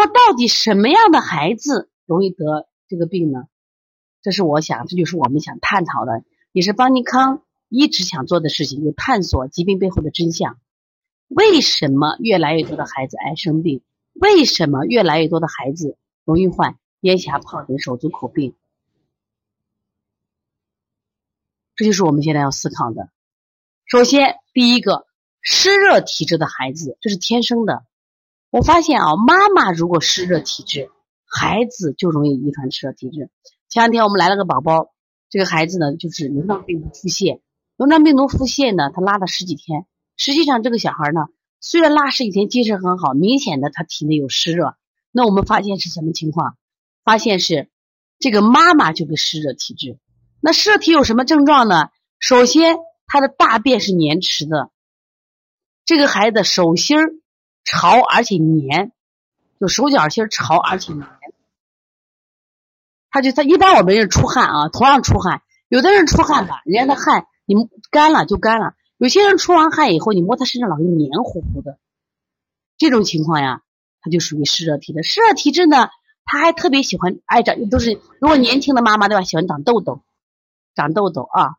么到底什么样的孩子容易得这个病呢？这是我想，这就是我们想探讨的，也是邦尼康一直想做的事情，就探索疾病背后的真相。为什么越来越多的孩子爱生病？为什么越来越多的孩子容易患咽峡疱疹、手足口病？这就是我们现在要思考的。首先，第一个，湿热体质的孩子，这是天生的。我发现啊，妈妈如果湿热体质，孩子就容易遗传湿热体质。前两天我们来了个宝宝，这个孩子呢就是轮状病毒腹泻，轮状病毒腹泻呢，他拉了十几天。实际上这个小孩呢，虽然拉十几天，精神很好，明显的他体内有湿热。那我们发现是什么情况？发现是这个妈妈就是湿热体质。那湿热体有什么症状呢？首先，他的大便是黏稠的，这个孩子手心儿潮而且黏，就手脚心潮而且黏。他就他一般我们人出汗啊，同样出汗，有的人出汗吧，人家的汗你干了就干了；有些人出完汗以后，你摸他身上老是黏糊糊的，这种情况呀，他就属于湿热体质。湿热体质呢，他还特别喜欢爱长，都是如果年轻的妈妈对吧，喜欢长痘痘，长痘痘啊。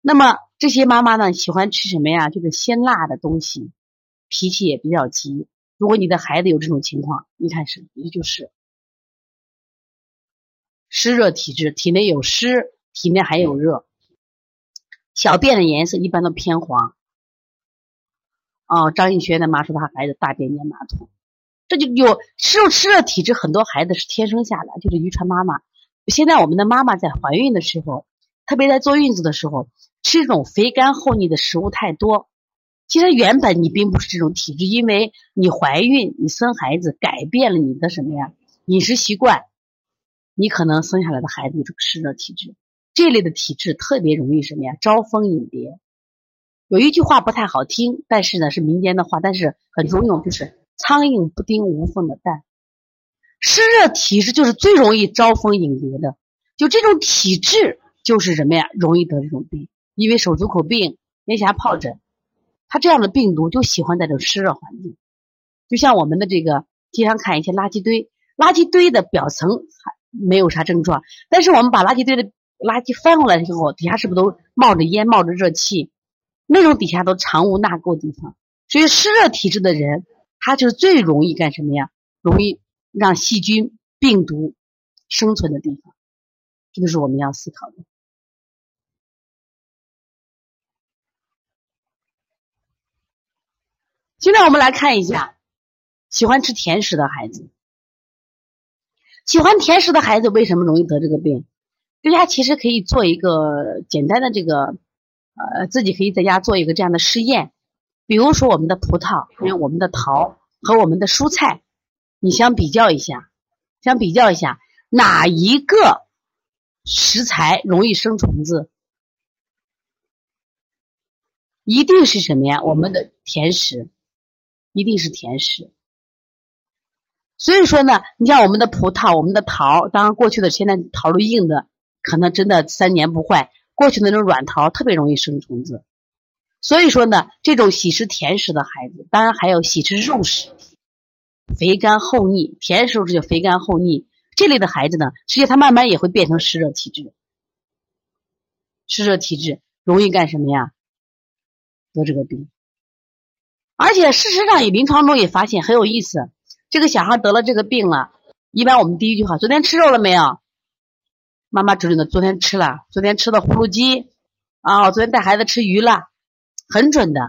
那么这些妈妈呢，喜欢吃什么呀？就是辛辣的东西，脾气也比较急。如果你的孩子有这种情况，你看是也就是。湿热体质，体内有湿，体内还有热，小便的颜色一般都偏黄。哦，张艺轩的妈说他孩子大便粘马桶，这就有湿湿热体质，很多孩子是天生下来就是遗传妈妈。现在我们的妈妈在怀孕的时候，特别在坐月子的时候，吃这种肥甘厚腻的食物太多。其实原本你并不是这种体质，因为你怀孕，你生孩子改变了你的什么呀饮食习惯。你可能生下来的孩子就是湿热体质，这类的体质特别容易什么呀？招蜂引蝶。有一句话不太好听，但是呢是民间的话，但是很中用，就是“苍蝇不叮无缝的蛋”。湿热体质就是最容易招蜂引蝶的，就这种体质就是什么呀？容易得这种病，因为手足口病、咽峡疱疹，它这样的病毒就喜欢在这湿热环境。就像我们的这个，经常看一些垃圾堆，垃圾堆的表层还。没有啥症状，但是我们把垃圾堆的垃圾翻过来的时候，底下是不是都冒着烟、冒着热气？那种底下都藏污纳垢的地方，所以湿热体质的人，他就是最容易干什么呀？容易让细菌、病毒生存的地方，这个是我们要思考的。现在我们来看一下，喜欢吃甜食的孩子。喜欢甜食的孩子为什么容易得这个病？大家其实可以做一个简单的这个，呃，自己可以在家做一个这样的试验。比如说我们的葡萄、还有我们的桃和我们的蔬菜，你相比较一下，相比较一下哪一个食材容易生虫子？一定是什么呀？我们的甜食，一定是甜食。所以说呢，你像我们的葡萄、我们的桃，当然过去的现在桃都硬的，可能真的三年不坏。过去那种软桃特别容易生虫子。所以说呢，这种喜吃甜食的孩子，当然还有喜吃肉食、肥甘厚腻、甜食是叫肥甘厚腻这类的孩子呢，实际他慢慢也会变成湿热体质。湿热体质容易干什么呀？得这个病。而且事实上，也临床中也发现很有意思。这个小孩得了这个病了，一般我们第一句话：昨天吃肉了没有？妈妈准的，昨天吃了，昨天吃的葫芦鸡，啊，昨天带孩子吃鱼了，很准的。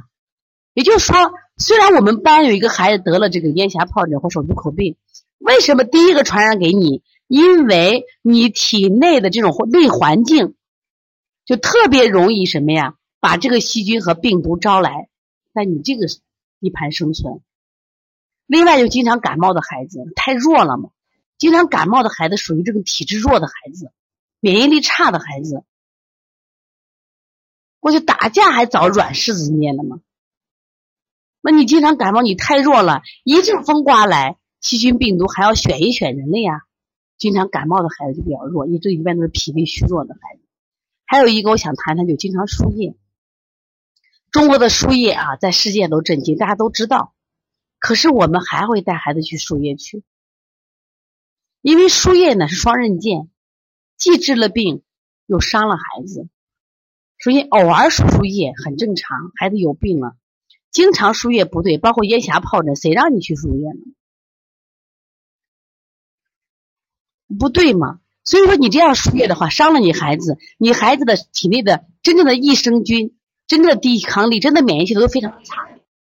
也就是说，虽然我们班有一个孩子得了这个咽峡疱疹或手足口病，为什么第一个传染给你？因为你体内的这种内环境，就特别容易什么呀？把这个细菌和病毒招来，在你这个地盘生存。另外，就经常感冒的孩子太弱了嘛，经常感冒的孩子属于这个体质弱的孩子，免疫力差的孩子。过去打架还找软柿子捏的嘛？那你经常感冒，你太弱了，一阵风刮来，细菌病毒还要选一选人类呀。经常感冒的孩子就比较弱，因为这一般都是脾胃虚弱的孩子。还有一个我想谈谈，就经常输液。中国的输液啊，在世界都震惊，大家都知道。可是我们还会带孩子去输液去，因为输液呢是双刃剑，既治了病，又伤了孩子。所以偶尔输输液很正常，孩子有病了，经常输液不对，包括咽峡疱疹，谁让你去输液呢？不对嘛？所以说你这样输液的话，伤了你孩子，你孩子的体内的真正的益生菌、真的抵抗力、真的免疫系统都非常差，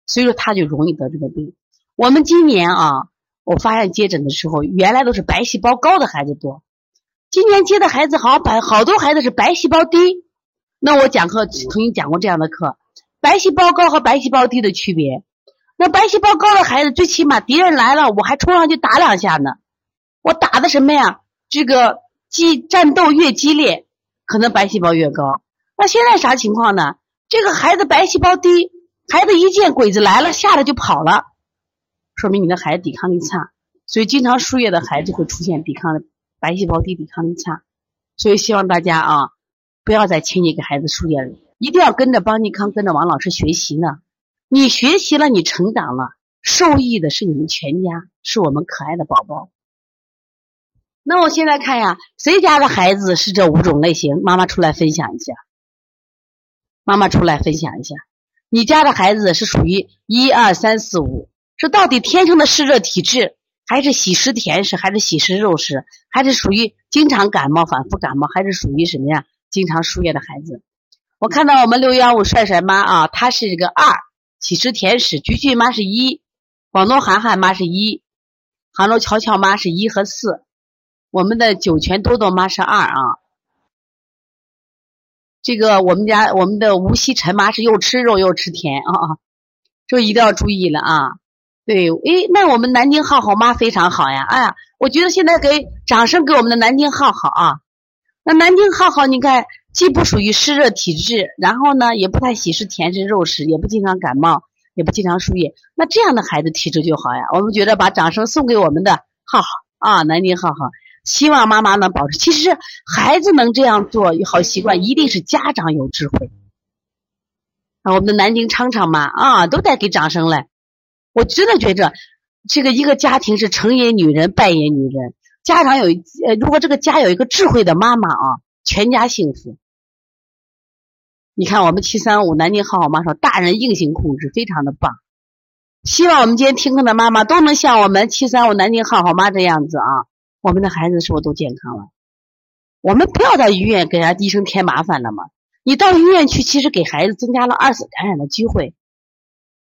所以说他就容易得这个病。我们今年啊，我发现接诊的时候，原来都是白细胞高的孩子多，今年接的孩子好白好多孩子是白细胞低。那我讲课曾经讲过这样的课，白细胞高和白细胞低的区别。那白细胞高的孩子，最起码敌人来了，我还冲上去打两下呢。我打的什么呀？这个激战斗越激烈，可能白细胞越高。那现在啥情况呢？这个孩子白细胞低，孩子一见鬼子来了，吓得就跑了，说明你的孩子抵抗力差。所以经常输液的孩子会出现抵抗白细胞低、抵抗力差。所以希望大家啊，不要再轻易给孩子输液了，一定要跟着邦尼康、跟着王老师学习呢。你学习了，你成长了，受益的是你们全家，是我们可爱的宝宝。那我现在看呀，谁家的孩子是这五种类型？妈妈出来分享一下。妈妈出来分享一下，你家的孩子是属于一二三四五，是到底天生的湿热体质，还是喜食甜食，还是喜食肉食，还是属于经常感冒、反复感冒，还是属于什么呀？经常输液的孩子。我看到我们六幺五帅帅妈啊，她是这个二，喜食甜食，菊菊妈是一，广东涵涵妈是一，杭州乔乔妈是一和四。我们的酒泉多多妈是二啊，这个我们家我们的无锡陈妈是又吃肉又吃甜啊，这一定要注意了啊。对，诶，那我们南京浩浩妈非常好呀，哎呀，我觉得现在给掌声给我们的南京浩浩啊。那南京浩浩，你看既不属于湿热体质，然后呢也不太喜食甜食肉食，也不经常感冒，也不经常输液，那这样的孩子体质就好呀。我们觉得把掌声送给我们的浩浩啊，南京浩浩。希望妈妈能保持。其实孩子能这样做好习惯，一定是家长有智慧。啊，我们的南京昌昌妈啊，都在给掌声嘞。我真的觉着，这个一个家庭是成也女人，败也女人。家长有呃，如果这个家有一个智慧的妈妈啊，全家幸福。你看，我们七三五南京好好妈说，大人硬性控制非常的棒。希望我们今天听课的妈妈都能像我们七三五南京好好妈这样子啊。我们的孩子是不是都健康了？我们不要在医院给人家医生添麻烦了嘛。你到医院去，其实给孩子增加了二次感染的机会。